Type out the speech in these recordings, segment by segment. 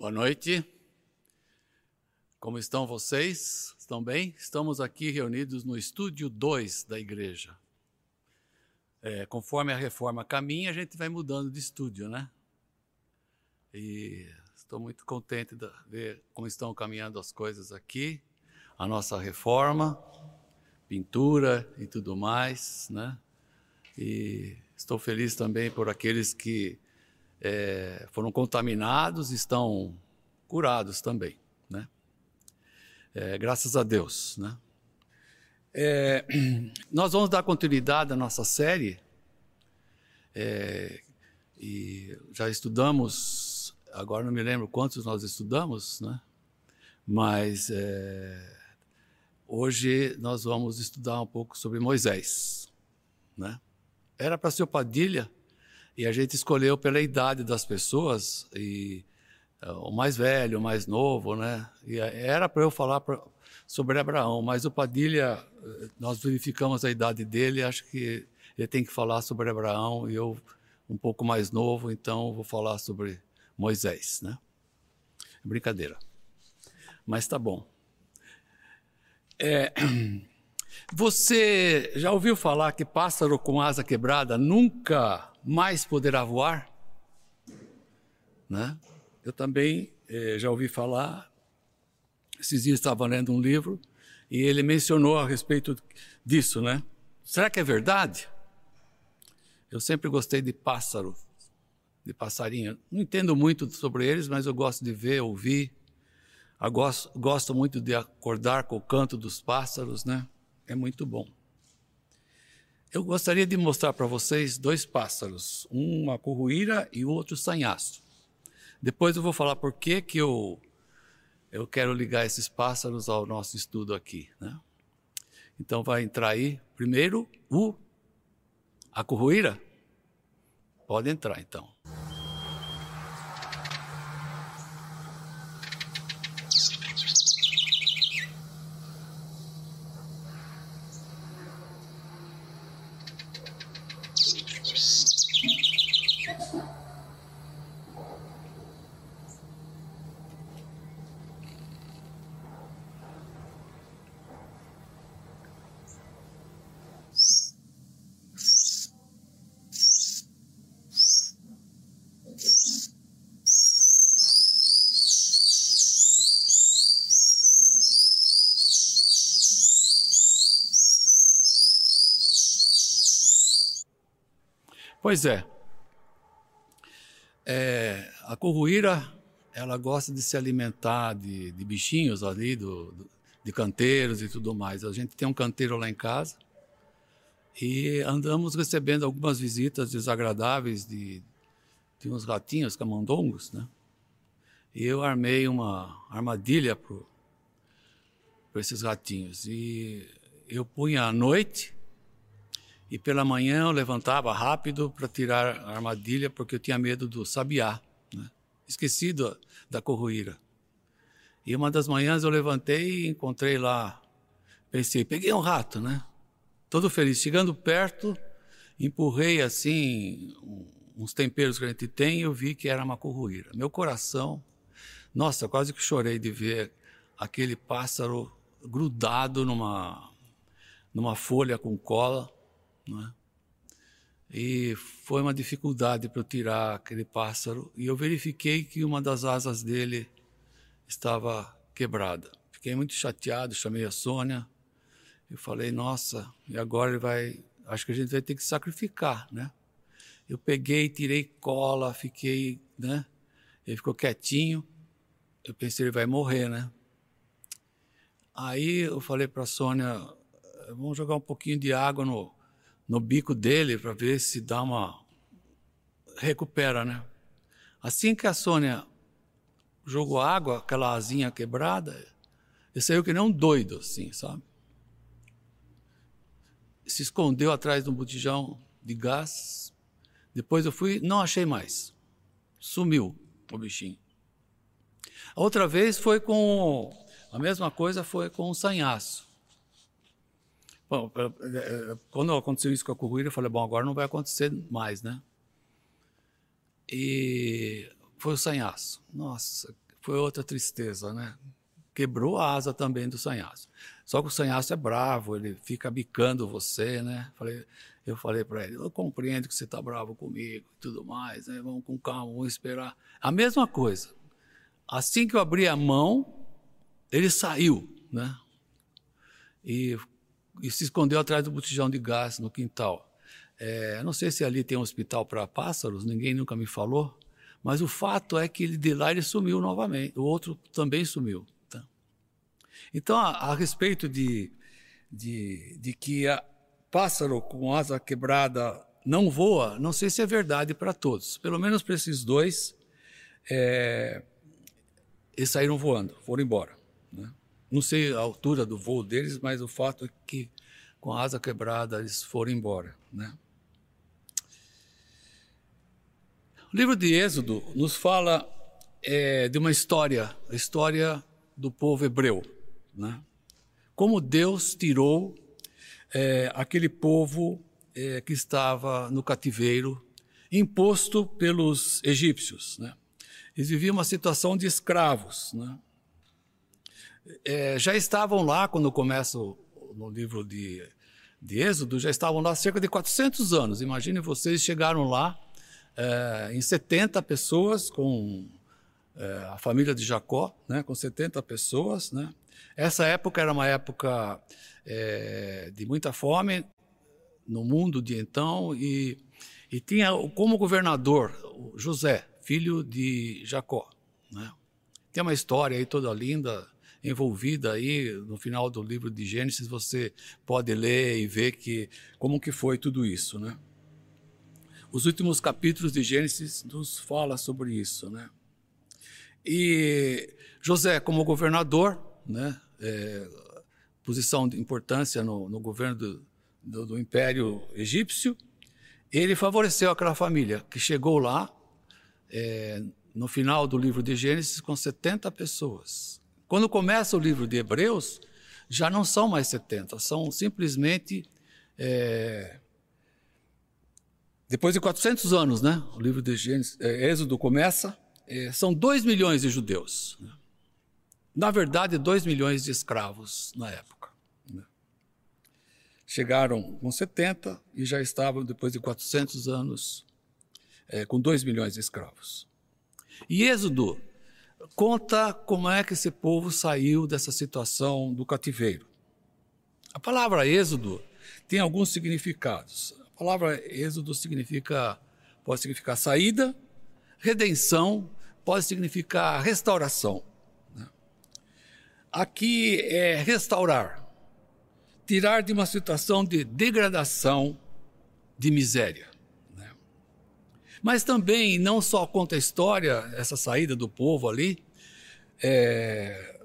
Boa noite. Como estão vocês? Estão bem? Estamos aqui reunidos no estúdio 2 da igreja. É, conforme a reforma caminha, a gente vai mudando de estúdio, né? E estou muito contente de ver como estão caminhando as coisas aqui, a nossa reforma, pintura e tudo mais, né? E estou feliz também por aqueles que é, foram contaminados, estão curados também, né? É, graças a Deus, né? É, nós vamos dar continuidade à nossa série é, e já estudamos, agora não me lembro quantos nós estudamos, né? Mas é, hoje nós vamos estudar um pouco sobre Moisés, né? Era para ser o Padilha, e a gente escolheu pela idade das pessoas, e uh, o mais velho, o mais novo, né? E era para eu falar pra, sobre Abraão, mas o Padilha, eh, nós verificamos a idade dele, acho que ele tem que falar sobre Abraão, e eu um pouco mais novo, então vou falar sobre Moisés, né? Brincadeira. Mas tá bom. É, você já ouviu falar que pássaro com asa quebrada nunca mais poderá voar? Né? Eu também eh, já ouvi falar, esses dias estava lendo um livro e ele mencionou a respeito disso, né? Será que é verdade? Eu sempre gostei de pássaro, de passarinho. Não entendo muito sobre eles, mas eu gosto de ver, ouvir. Gosto, gosto muito de acordar com o canto dos pássaros, né? É muito bom. Eu gostaria de mostrar para vocês dois pássaros, uma curruíra e o outro sanhaço. Depois eu vou falar por que, que eu, eu quero ligar esses pássaros ao nosso estudo aqui. Né? Então vai entrar aí, primeiro, o, a curruíra. Pode entrar então. Pois é. é a curruíra, ela gosta de se alimentar de, de bichinhos ali, do, do, de canteiros e tudo mais. A gente tem um canteiro lá em casa e andamos recebendo algumas visitas desagradáveis de, de uns ratinhos camundongos, né? E eu armei uma armadilha para esses ratinhos. E eu punha à noite e pela manhã eu levantava rápido para tirar a armadilha, porque eu tinha medo do sabiá. Né? Esqueci do, da corruíra. E uma das manhãs eu levantei e encontrei lá. Pensei, peguei um rato, né? Todo feliz. Chegando perto, empurrei assim uns temperos que a gente tem e eu vi que era uma corruíra. Meu coração, nossa, quase que chorei de ver aquele pássaro grudado numa, numa folha com cola. Né? E foi uma dificuldade para eu tirar aquele pássaro. E eu verifiquei que uma das asas dele estava quebrada. Fiquei muito chateado, chamei a Sônia. Eu falei, nossa, e agora ele vai. Acho que a gente vai ter que sacrificar, né? Eu peguei, tirei cola, fiquei, né? Ele ficou quietinho. Eu pensei, ele vai morrer, né? Aí eu falei para a Sônia, vamos jogar um pouquinho de água no, no bico dele para ver se dá uma. recupera, né? Assim que a Sônia jogou água, aquela asinha quebrada, ele saiu que nem um doido, assim, sabe? Se escondeu atrás de um botijão de gás. Depois eu fui, não achei mais. Sumiu o bichinho. A outra vez foi com. A mesma coisa foi com o sanhaço. Bom, é, é, quando aconteceu isso com a corrida, eu falei, bom, agora não vai acontecer mais, né? E foi o sanhaço. Nossa, foi outra tristeza, né? Quebrou a asa também do sanhaço. Só que o sanhaço é bravo, ele fica bicando você, né? Falei, eu falei para ele, eu compreendo que você está bravo comigo e tudo mais, né? Vamos com calma, vamos esperar. A mesma coisa. Assim que eu abri a mão, ele saiu, né? E, e se escondeu atrás do botijão de gás no quintal. É, não sei se ali tem um hospital para pássaros, ninguém nunca me falou, mas o fato é que ele, de lá ele sumiu novamente, o outro também sumiu. Tá? Então, a, a respeito de, de, de que pássaro com asa quebrada não voa, não sei se é verdade para todos. Pelo menos para esses dois, é, eles saíram voando, foram embora. Não sei a altura do voo deles, mas o fato é que com a asa quebrada eles foram embora. Né? O livro de Êxodo nos fala é, de uma história, a história do povo hebreu. Né? Como Deus tirou é, aquele povo é, que estava no cativeiro, imposto pelos egípcios. Né? Eles viviam uma situação de escravos. Né? É, já estavam lá, quando começa no livro de, de Êxodo, já estavam lá cerca de 400 anos. Imagine vocês chegaram lá é, em 70 pessoas, com é, a família de Jacó, né, com 70 pessoas. Né. Essa época era uma época é, de muita fome no mundo de então, e, e tinha como governador José, filho de Jacó. Né. Tem uma história aí toda linda, envolvida aí no final do livro de Gênesis você pode ler e ver que como que foi tudo isso, né? Os últimos capítulos de Gênesis nos fala sobre isso, né? E José, como governador, né? É, posição de importância no, no governo do, do, do, Império Egípcio, ele favoreceu aquela família que chegou lá é, no final do livro de Gênesis com 70 pessoas. Quando começa o livro de Hebreus, já não são mais 70, são simplesmente é, depois de 400 anos, né, o livro de Gênesis, é, Êxodo começa, é, são 2 milhões de judeus. Né? Na verdade, 2 milhões de escravos na época. Né? Chegaram com 70 e já estavam, depois de 400 anos, é, com 2 milhões de escravos. E Êxodo conta como é que esse povo saiu dessa situação do cativeiro. A palavra Êxodo tem alguns significados palavra êxodo significa, pode significar saída, redenção, pode significar restauração. Né? Aqui é restaurar, tirar de uma situação de degradação, de miséria. Mas também, não só conta a história, essa saída do povo ali, é,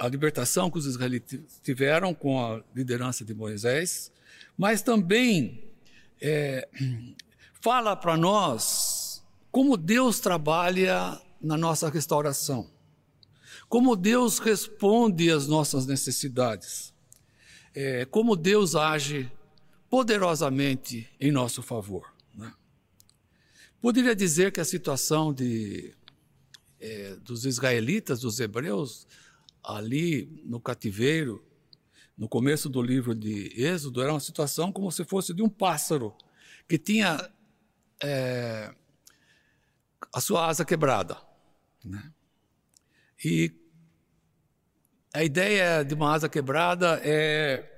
a libertação que os israelitas tiveram com a liderança de Moisés, mas também é, fala para nós como Deus trabalha na nossa restauração, como Deus responde às nossas necessidades, é, como Deus age poderosamente em nosso favor. Poderia dizer que a situação de, é, dos israelitas, dos hebreus, ali no cativeiro, no começo do livro de Êxodo, era uma situação como se fosse de um pássaro que tinha é, a sua asa quebrada. Né? E a ideia de uma asa quebrada é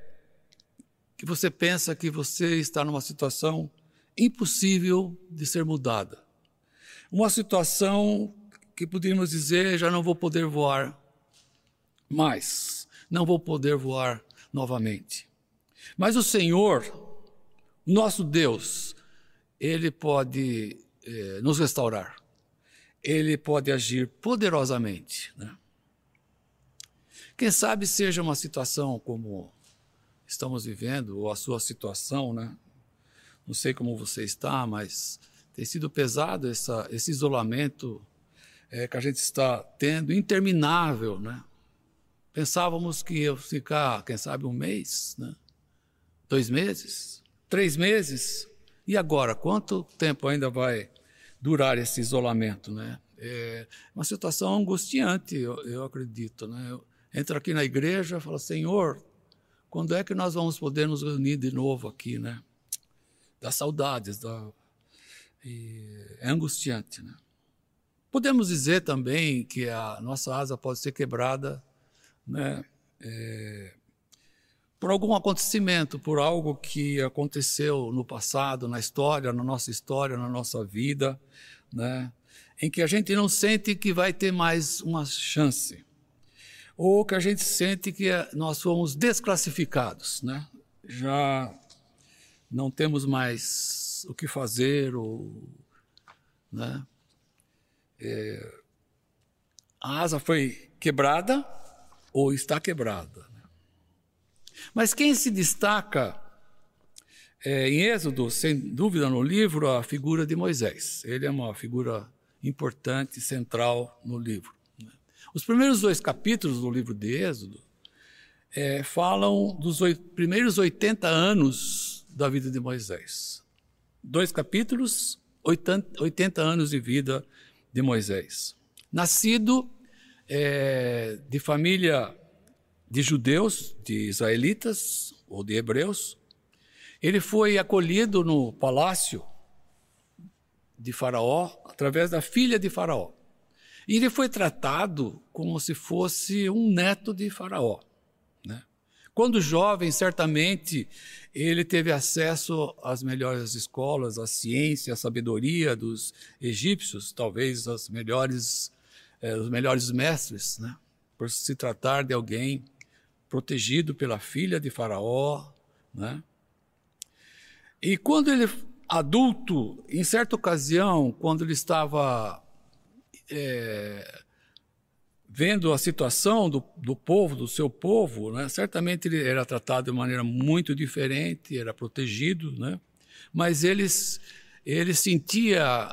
que você pensa que você está numa situação impossível de ser mudada. Uma situação que poderíamos dizer já não vou poder voar mais, não vou poder voar novamente. Mas o Senhor, nosso Deus, Ele pode eh, nos restaurar. Ele pode agir poderosamente. Né? Quem sabe seja uma situação como estamos vivendo, ou a sua situação, né? Não sei como você está, mas tem sido pesado essa, esse isolamento é, que a gente está tendo, interminável, né? Pensávamos que ia ficar, quem sabe, um mês, né? dois meses, três meses. E agora, quanto tempo ainda vai durar esse isolamento? Né? É uma situação angustiante, eu, eu acredito. Né? Eu entro aqui na igreja e falo, Senhor, quando é que nós vamos poder nos reunir de novo aqui, né? Das saudades, da... é angustiante, né? Podemos dizer também que a nossa asa pode ser quebrada, né? É, por algum acontecimento, por algo que aconteceu no passado, na história, na nossa história, na nossa vida, né? em que a gente não sente que vai ter mais uma chance, ou que a gente sente que nós fomos desclassificados, né? já não temos mais o que fazer, ou, né? É, a asa foi quebrada ou está quebrada. Mas quem se destaca é, em Êxodo, sem dúvida no livro, a figura de Moisés. Ele é uma figura importante, central no livro. Né? Os primeiros dois capítulos do livro de Êxodo é, falam dos oito, primeiros 80 anos da vida de Moisés. Dois capítulos, 80, 80 anos de vida de Moisés. Nascido é, de família de judeus, de israelitas ou de hebreus. Ele foi acolhido no palácio de Faraó através da filha de Faraó. E ele foi tratado como se fosse um neto de Faraó. Quando jovem, certamente ele teve acesso às melhores escolas, à ciência, à sabedoria dos egípcios, talvez as melhores, eh, os melhores mestres, né? por se tratar de alguém protegido pela filha de Faraó, né? E quando ele adulto, em certa ocasião, quando ele estava é, vendo a situação do, do povo, do seu povo, né? certamente ele era tratado de maneira muito diferente, era protegido, né? mas eles, ele sentia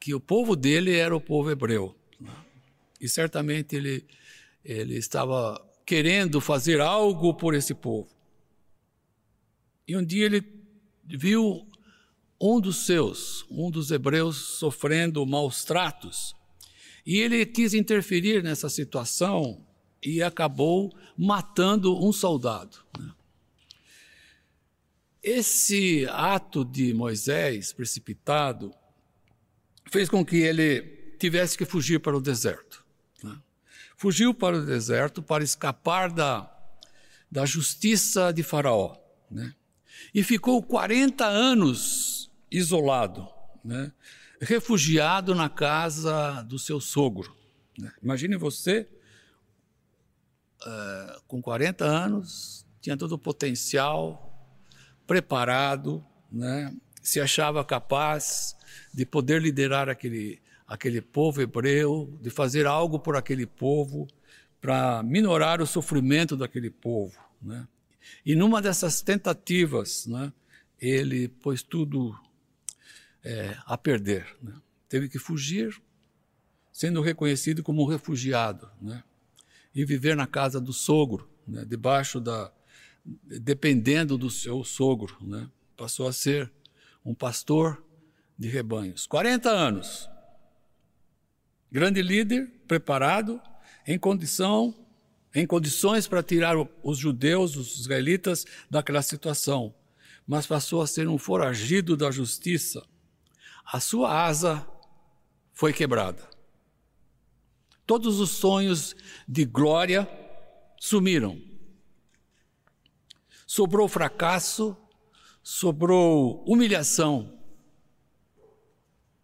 que o povo dele era o povo hebreu. Né? E certamente ele, ele estava querendo fazer algo por esse povo. E um dia ele viu um dos seus, um dos hebreus, sofrendo maus tratos. E ele quis interferir nessa situação e acabou matando um soldado. Né? Esse ato de Moisés precipitado fez com que ele tivesse que fugir para o deserto fugiu para o deserto para escapar da, da justiça de Faraó. Né? E ficou 40 anos isolado, né? Refugiado na casa do seu sogro. Né? Imagine você, uh, com 40 anos, tinha todo o potencial, preparado, né? se achava capaz de poder liderar aquele, aquele povo hebreu, de fazer algo por aquele povo, para minorar o sofrimento daquele povo. Né? E numa dessas tentativas, né, ele pôs tudo é, a perder. Né? Teve que fugir, sendo reconhecido como um refugiado, né? e viver na casa do sogro, né? debaixo da. dependendo do seu sogro. Né? Passou a ser um pastor de rebanhos. 40 anos grande líder, preparado, em condição, em condições para tirar os judeus, os israelitas daquela situação, mas passou a ser um foragido da justiça. A sua asa foi quebrada. Todos os sonhos de glória sumiram. Sobrou fracasso, sobrou humilhação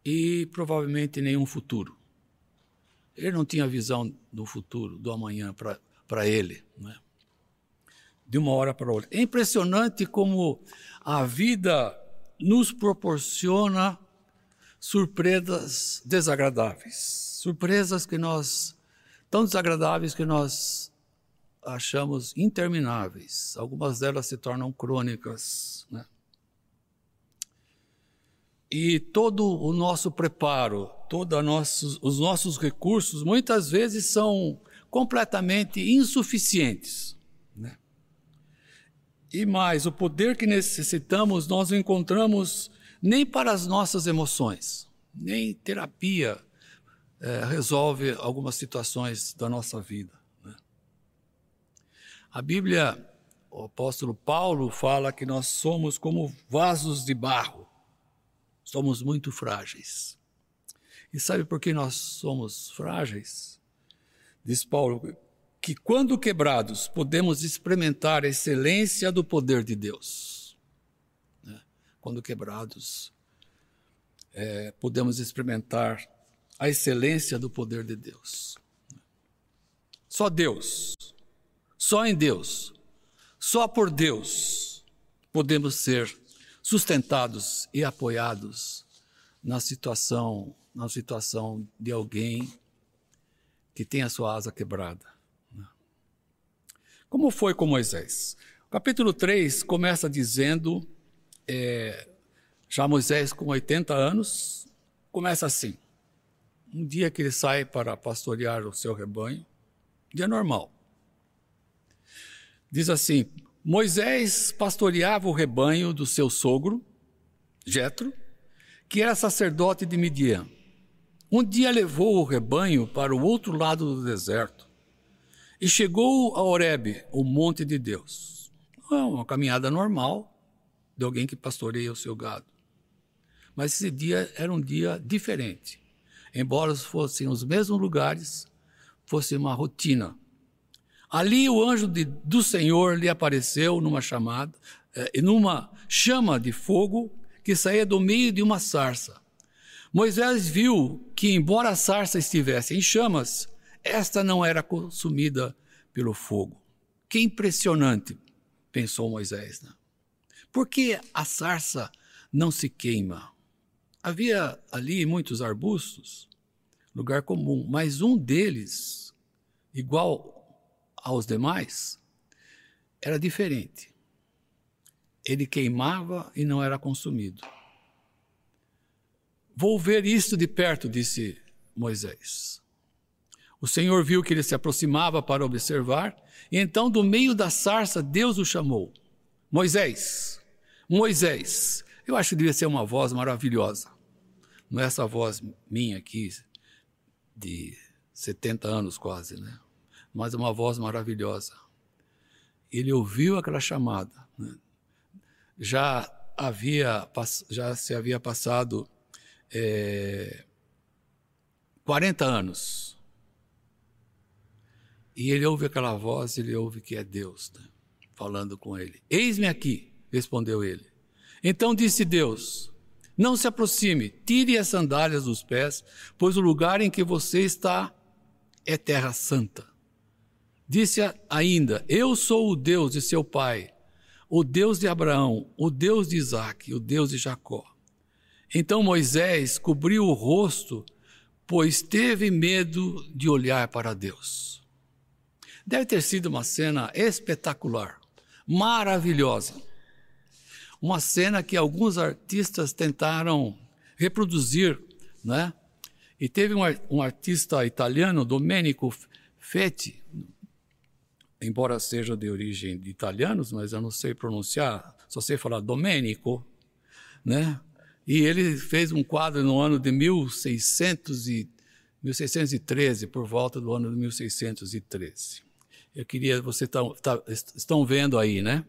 e provavelmente nenhum futuro. Ele não tinha visão do futuro, do amanhã para ele. Né? De uma hora para outra. É impressionante como a vida nos proporciona surpresas desagradáveis. Surpresas que nós, tão desagradáveis que nós achamos intermináveis. Algumas delas se tornam crônicas. Né? E todo o nosso preparo, todos nossos, os nossos recursos, muitas vezes são completamente insuficientes. Né? E mais, o poder que necessitamos nós encontramos nem para as nossas emoções, nem terapia é, resolve algumas situações da nossa vida. Né? A Bíblia, o apóstolo Paulo fala que nós somos como vasos de barro, somos muito frágeis. E sabe por que nós somos frágeis? Diz Paulo que quando quebrados podemos experimentar a excelência do poder de Deus. Quando quebrados, é, podemos experimentar a excelência do poder de Deus. Só Deus, só em Deus, só por Deus podemos ser sustentados e apoiados na situação, na situação de alguém que tem a sua asa quebrada. Como foi com Moisés? O capítulo 3 começa dizendo, é, já Moisés com 80 anos, começa assim um dia que ele sai para pastorear o seu rebanho, dia normal. Diz assim: Moisés pastoreava o rebanho do seu sogro, Jetro, que era sacerdote de Midian. Um dia levou o rebanho para o outro lado do deserto e chegou a Horebe, o monte de Deus. É uma caminhada normal de alguém que pastoreia o seu gado. Mas esse dia era um dia diferente embora fossem os mesmos lugares, fosse uma rotina. Ali o anjo de, do Senhor lhe apareceu numa chamada, eh, numa chama de fogo que saía do meio de uma sarça. Moisés viu que, embora a sarça estivesse em chamas, esta não era consumida pelo fogo. Que impressionante, pensou Moisés. Né? Por que a sarça não se queima? Havia ali muitos arbustos, lugar comum, mas um deles, igual aos demais, era diferente. Ele queimava e não era consumido. Vou ver isto de perto, disse Moisés. O Senhor viu que ele se aproximava para observar, e então, do meio da sarça, Deus o chamou: Moisés, Moisés. Eu acho que devia ser uma voz maravilhosa. Não é essa voz minha aqui, de 70 anos quase, né? Mas uma voz maravilhosa. Ele ouviu aquela chamada. Né? Já havia, já se havia passado é, 40 anos. E ele ouve aquela voz, ele ouve que é Deus, né? Falando com ele. Eis-me aqui, respondeu ele. Então disse Deus: não se aproxime, tire as sandálias dos pés, pois o lugar em que você está é terra santa. Disse ainda: Eu sou o Deus de seu pai, o Deus de Abraão, o Deus de Isaac, o Deus de Jacó. Então Moisés cobriu o rosto, pois teve medo de olhar para Deus. Deve ter sido uma cena espetacular, maravilhosa uma cena que alguns artistas tentaram reproduzir, né? E teve um, um artista italiano, Domenico Fetti, embora seja de origem de italianos, mas eu não sei pronunciar, só sei falar Domenico, né? E ele fez um quadro no ano de 1600 e, 1613, por volta do ano de 1613. Eu queria, vocês tá, tá, estão vendo aí, né?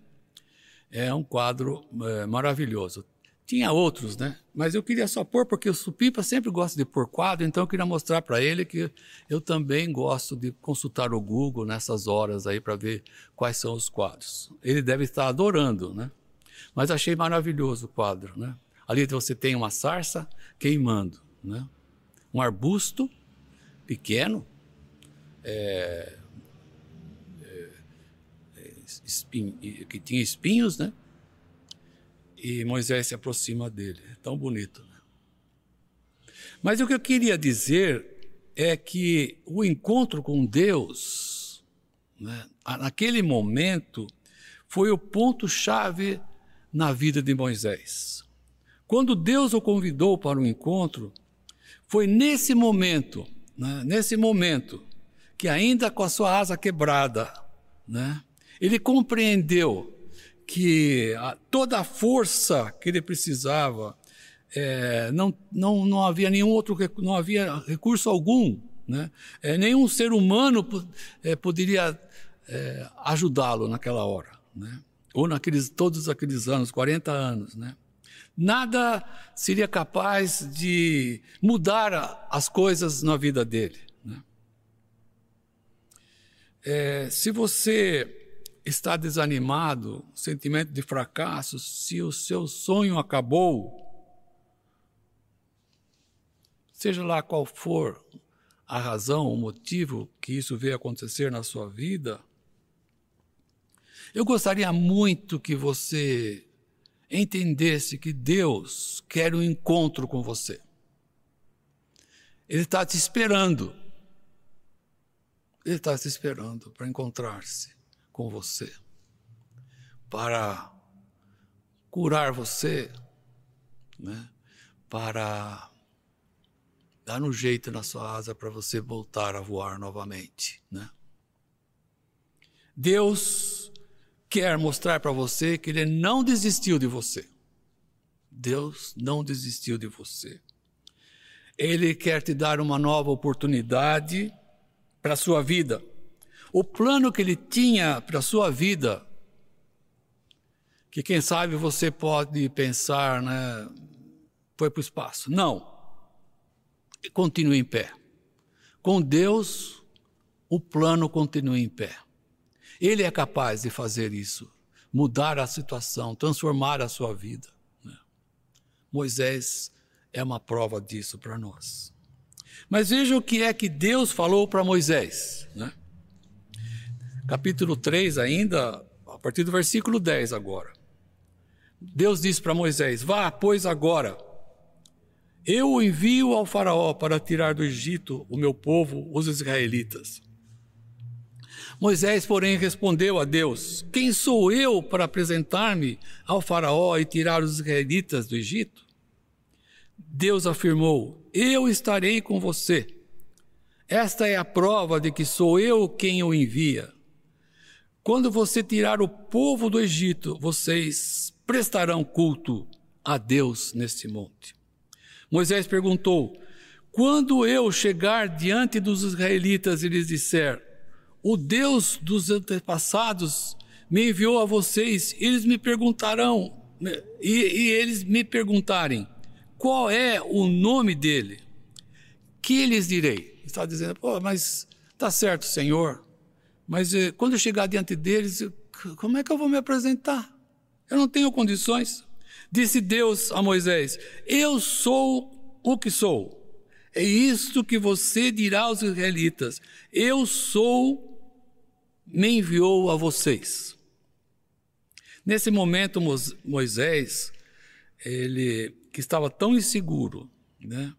É um quadro é, maravilhoso. Tinha outros, né? Mas eu queria só pôr, porque o Supipa sempre gosta de pôr quadro, então eu queria mostrar para ele que eu também gosto de consultar o Google nessas horas aí para ver quais são os quadros. Ele deve estar adorando, né? Mas achei maravilhoso o quadro, né? Ali você tem uma sarça queimando, né? Um arbusto pequeno, é, espinho, que tinha espinhos, né? E Moisés se aproxima dele. É tão bonito. Né? Mas o que eu queria dizer é que o encontro com Deus, né, naquele momento, foi o ponto-chave na vida de Moisés. Quando Deus o convidou para o encontro, foi nesse momento, né, nesse momento, que ainda com a sua asa quebrada, né, ele compreendeu que a, toda a força que ele precisava é, não, não, não havia nenhum outro, não havia recurso algum, né? É, nenhum ser humano é, poderia é, ajudá-lo naquela hora, né? Ou naqueles todos aqueles anos, 40 anos, né? Nada seria capaz de mudar as coisas na vida dele. Né? É, se você está desanimado, sentimento de fracasso, se o seu sonho acabou, seja lá qual for a razão, o motivo que isso veio acontecer na sua vida, eu gostaria muito que você entendesse que Deus quer um encontro com você. Ele está te esperando. Ele está te esperando para encontrar-se com você, para curar você, né? para dar um jeito na sua asa para você voltar a voar novamente. Né? Deus quer mostrar para você que Ele não desistiu de você. Deus não desistiu de você. Ele quer te dar uma nova oportunidade para a sua vida. O plano que Ele tinha para a sua vida, que quem sabe você pode pensar, né, foi para o espaço. Não. Continue em pé. Com Deus, o plano continua em pé. Ele é capaz de fazer isso, mudar a situação, transformar a sua vida. Né? Moisés é uma prova disso para nós. Mas veja o que é que Deus falou para Moisés. Né? Capítulo 3, ainda, a partir do versículo 10 agora. Deus disse para Moisés: Vá, pois agora, eu o envio ao Faraó para tirar do Egito o meu povo, os israelitas. Moisés, porém, respondeu a Deus: Quem sou eu para apresentar-me ao Faraó e tirar os israelitas do Egito? Deus afirmou: Eu estarei com você. Esta é a prova de que sou eu quem o envia. Quando você tirar o povo do Egito, vocês prestarão culto a Deus neste monte. Moisés perguntou: Quando eu chegar diante dos israelitas e lhes disser: o Deus dos antepassados me enviou a vocês, eles me perguntarão, e, e eles me perguntarem, qual é o nome dele? Que lhes direi? Está dizendo, mas tá certo, Senhor, mas eh, quando eu chegar diante deles, como é que eu vou me apresentar? Eu não tenho condições. Disse Deus a Moisés: Eu sou o que sou. É isto que você dirá aos israelitas: Eu sou me enviou a vocês. Nesse momento, Moisés, ele que estava tão inseguro, né?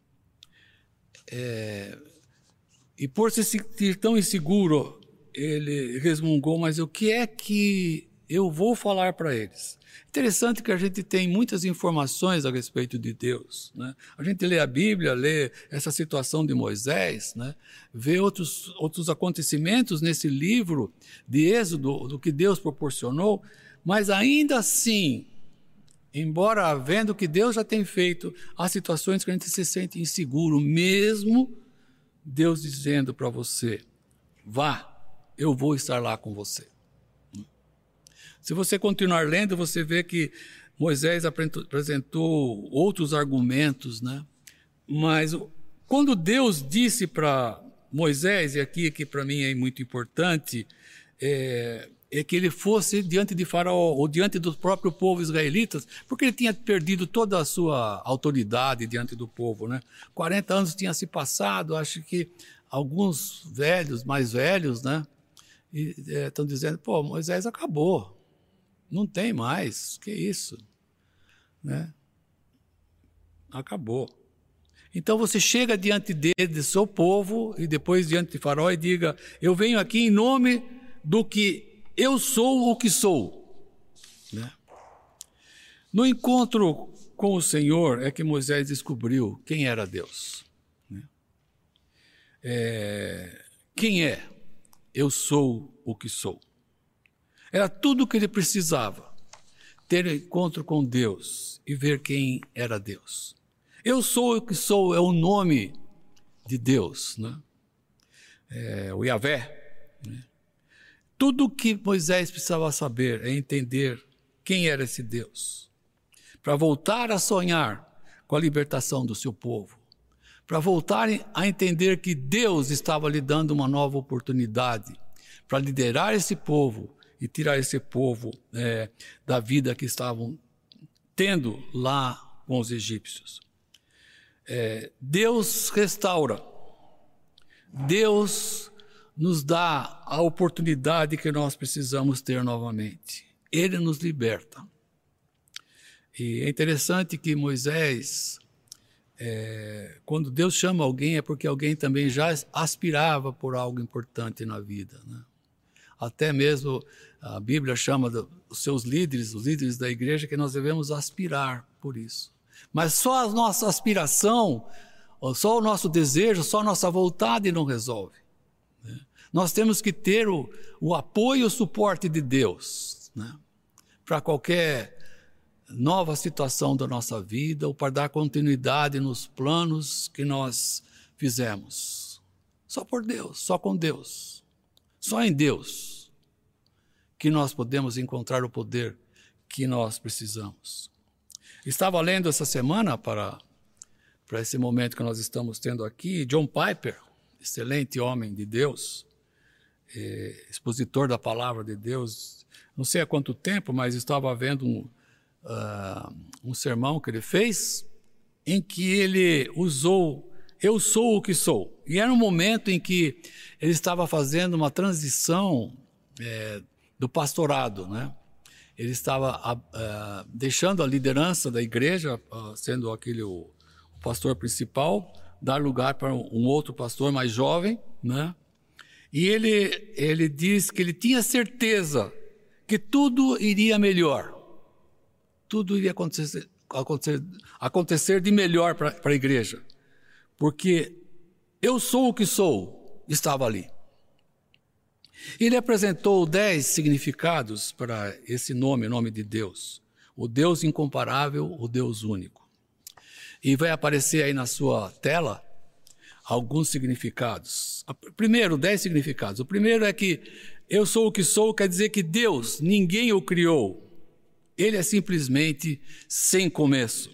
É, e por se sentir tão inseguro, ele resmungou: Mas o que é que eu vou falar para eles? Interessante que a gente tem muitas informações a respeito de Deus. Né? A gente lê a Bíblia, lê essa situação de Moisés, né? vê outros, outros acontecimentos nesse livro de Êxodo, do que Deus proporcionou, mas ainda assim, embora vendo que Deus já tem feito, há situações que a gente se sente inseguro, mesmo Deus dizendo para você: vá, eu vou estar lá com você. Se você continuar lendo, você vê que Moisés apresentou outros argumentos, né? Mas quando Deus disse para Moisés, e aqui que para mim é muito importante, é, é, que ele fosse diante de Faraó ou diante do próprio povo israelitas, porque ele tinha perdido toda a sua autoridade diante do povo, né? 40 anos tinha se passado, acho que alguns velhos, mais velhos, né? Estão é, dizendo, pô, Moisés acabou, não tem mais. Que isso? Né? Acabou. Então você chega diante dele, de seu povo, e depois diante de Faraó e diga: Eu venho aqui em nome do que eu sou o que sou. Né? No encontro com o Senhor é que Moisés descobriu quem era Deus. Né? É, quem é? Eu sou o que sou. Era tudo o que ele precisava. Ter encontro com Deus e ver quem era Deus. Eu sou o que sou é o nome de Deus, né? É, o Yahvé. Né? Tudo o que Moisés precisava saber é entender quem era esse Deus, para voltar a sonhar com a libertação do seu povo, para voltar a entender que Deus estava lhe dando uma nova oportunidade para liderar esse povo e tirar esse povo é, da vida que estavam tendo lá com os egípcios. É, Deus restaura, Deus nos dá a oportunidade que nós precisamos ter novamente. Ele nos liberta. E é interessante que Moisés, é, quando Deus chama alguém, é porque alguém também já aspirava por algo importante na vida. Né? Até mesmo a Bíblia chama os seus líderes, os líderes da igreja, que nós devemos aspirar por isso. Mas só a nossa aspiração, só o nosso desejo, só a nossa vontade não resolve. Né? Nós temos que ter o, o apoio e o suporte de Deus né? para qualquer nova situação da nossa vida ou para dar continuidade nos planos que nós fizemos. Só por Deus, só com Deus, só em Deus que nós podemos encontrar o poder que nós precisamos. Estava lendo essa semana para, para esse momento que nós estamos tendo aqui, John Piper, excelente homem de Deus, eh, expositor da palavra de Deus, não sei há quanto tempo, mas estava vendo um, uh, um sermão que ele fez, em que ele usou eu sou o que sou. E era um momento em que ele estava fazendo uma transição é, do pastorado, né? Ele estava uh, deixando a liderança da igreja, uh, sendo aquele o, o, pastor principal, dar lugar para um outro pastor mais jovem, né? E ele ele diz que ele tinha certeza que tudo iria melhor, tudo iria acontecer acontecer, acontecer de melhor para a igreja, porque eu sou o que sou estava ali. Ele apresentou dez significados para esse nome, o nome de Deus. O Deus incomparável, o Deus único. E vai aparecer aí na sua tela alguns significados. Primeiro, dez significados. O primeiro é que eu sou o que sou, quer dizer que Deus, ninguém o criou. Ele é simplesmente sem começo.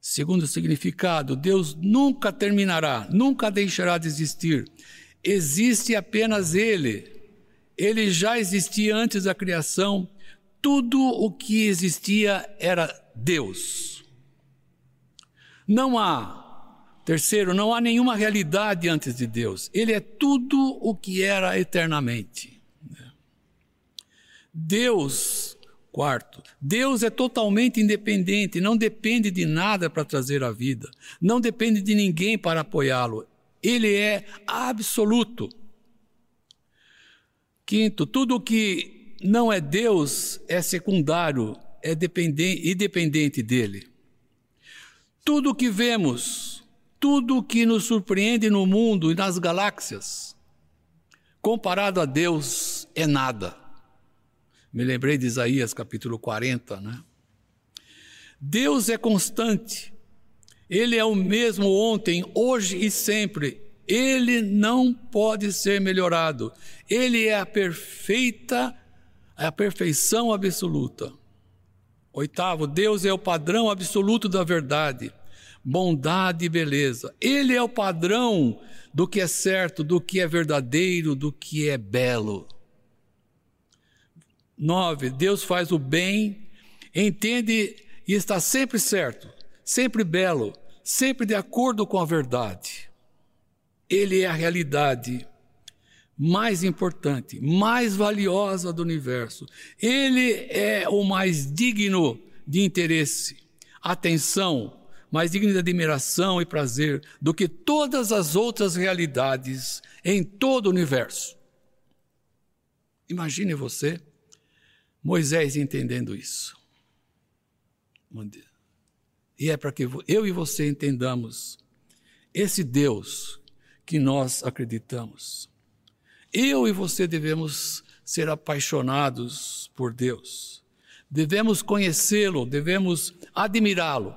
Segundo significado, Deus nunca terminará, nunca deixará de existir existe apenas Ele. Ele já existia antes da criação, tudo o que existia era Deus. Não há, terceiro, não há nenhuma realidade antes de Deus. Ele é tudo o que era eternamente. Deus, quarto, Deus é totalmente independente, não depende de nada para trazer a vida, não depende de ninguém para apoiá-lo. Ele é absoluto. Quinto, tudo que não é Deus é secundário, é dependente, independente dele. Tudo que vemos, tudo que nos surpreende no mundo e nas galáxias, comparado a Deus, é nada. Me lembrei de Isaías capítulo 40, né? Deus é constante, ele é o mesmo ontem, hoje e sempre. Ele não pode ser melhorado. Ele é a perfeita, a perfeição absoluta. Oitavo, Deus é o padrão absoluto da verdade, bondade e beleza. Ele é o padrão do que é certo, do que é verdadeiro, do que é belo. Nove, Deus faz o bem, entende e está sempre certo sempre belo, sempre de acordo com a verdade. Ele é a realidade mais importante, mais valiosa do universo. Ele é o mais digno de interesse, atenção, mais digno de admiração e prazer do que todas as outras realidades em todo o universo. Imagine você, Moisés entendendo isso. E é para que eu e você entendamos esse Deus que nós acreditamos. Eu e você devemos ser apaixonados por Deus. Devemos conhecê-lo, devemos admirá-lo.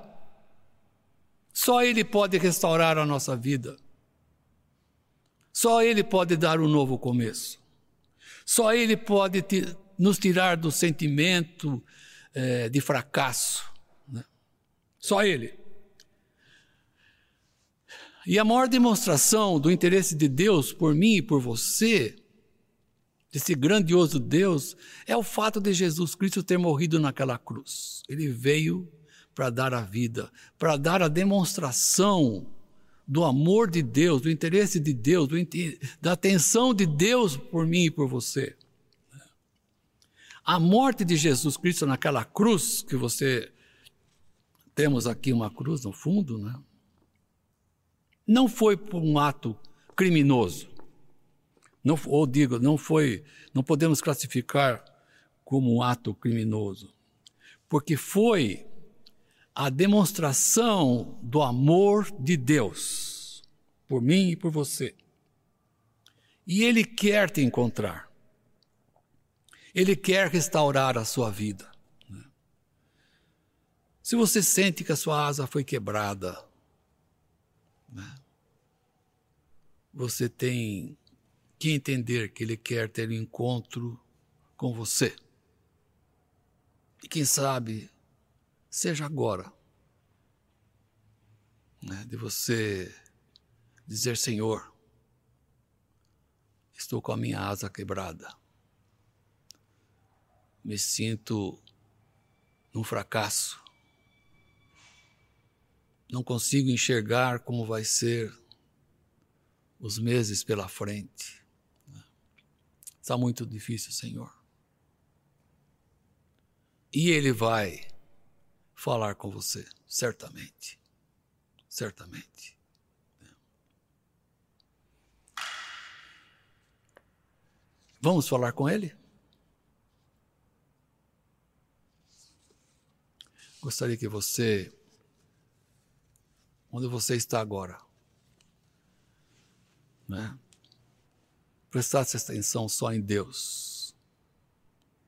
Só Ele pode restaurar a nossa vida. Só Ele pode dar um novo começo. Só Ele pode te, nos tirar do sentimento é, de fracasso. Né? Só Ele. E a maior demonstração do interesse de Deus por mim e por você, desse grandioso Deus, é o fato de Jesus Cristo ter morrido naquela cruz. Ele veio para dar a vida, para dar a demonstração do amor de Deus, do interesse de Deus, da atenção de Deus por mim e por você. A morte de Jesus Cristo naquela cruz, que você. Temos aqui uma cruz no fundo, né? Não foi por um ato criminoso. Não, ou digo, não foi. Não podemos classificar como um ato criminoso. Porque foi a demonstração do amor de Deus por mim e por você. E Ele quer te encontrar. Ele quer restaurar a sua vida. Né? Se você sente que a sua asa foi quebrada, né? você tem que entender que Ele quer ter um encontro com você. E quem sabe seja agora. Né, de você dizer: Senhor, estou com a minha asa quebrada. Me sinto num fracasso. Não consigo enxergar como vai ser os meses pela frente. Está muito difícil, Senhor. E Ele vai falar com você, certamente. Certamente. Vamos falar com Ele? Gostaria que você, onde você está agora, né? prestasse atenção só em Deus,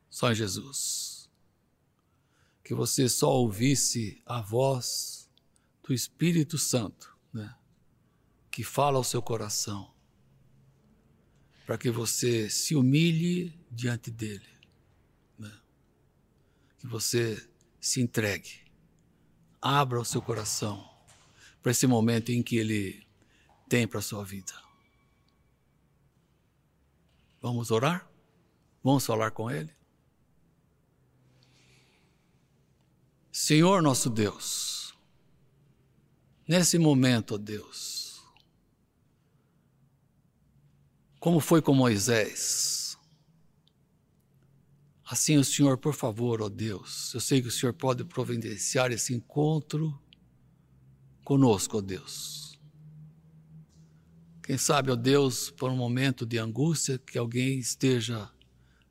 só em Jesus que você só ouvisse a voz do Espírito Santo, né? que fala ao seu coração, para que você se humilhe diante dele, né? que você se entregue, abra o seu coração para esse momento em que ele tem para a sua vida. Vamos orar? Vamos falar com ele? Senhor nosso Deus, nesse momento, ó Deus, como foi com Moisés, assim o Senhor, por favor, ó Deus, eu sei que o Senhor pode providenciar esse encontro conosco, ó Deus. Quem sabe, ó Deus, por um momento de angústia que alguém esteja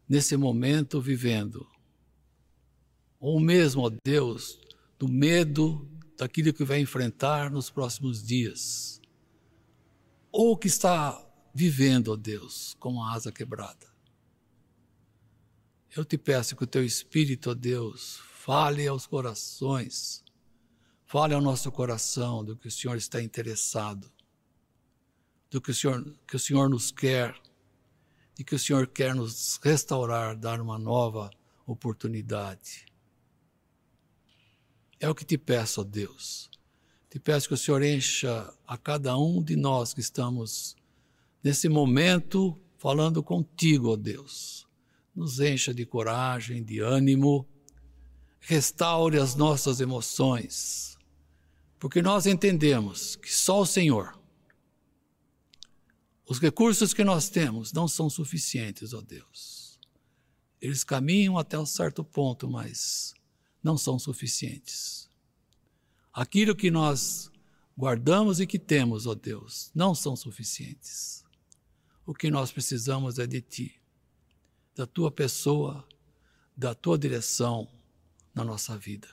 nesse momento vivendo ou mesmo, ó Deus, do medo daquilo que vai enfrentar nos próximos dias, ou que está vivendo, ó Deus, com a asa quebrada. Eu te peço que o teu Espírito, ó Deus, fale aos corações, fale ao nosso coração do que o Senhor está interessado, do que o Senhor, que o Senhor nos quer, e que o Senhor quer nos restaurar, dar uma nova oportunidade. É o que te peço, ó Deus. Te peço que o Senhor encha a cada um de nós que estamos nesse momento falando contigo, ó Deus. Nos encha de coragem, de ânimo, restaure as nossas emoções, porque nós entendemos que só o Senhor, os recursos que nós temos não são suficientes, ó Deus. Eles caminham até um certo ponto, mas não são suficientes. Aquilo que nós guardamos e que temos, ó Deus, não são suficientes. O que nós precisamos é de Ti, da Tua pessoa, da Tua direção na nossa vida.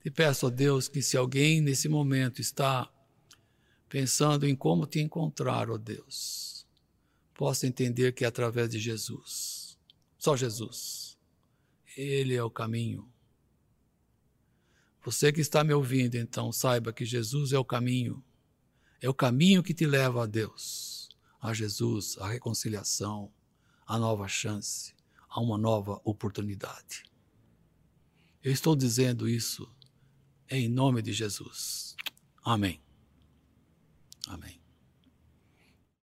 Te peço, ó Deus, que se alguém nesse momento está pensando em como te encontrar, ó Deus, possa entender que é através de Jesus, só Jesus ele é o caminho. Você que está me ouvindo, então, saiba que Jesus é o caminho. É o caminho que te leva a Deus, a Jesus, a reconciliação, a nova chance, a uma nova oportunidade. Eu estou dizendo isso em nome de Jesus. Amém. Amém.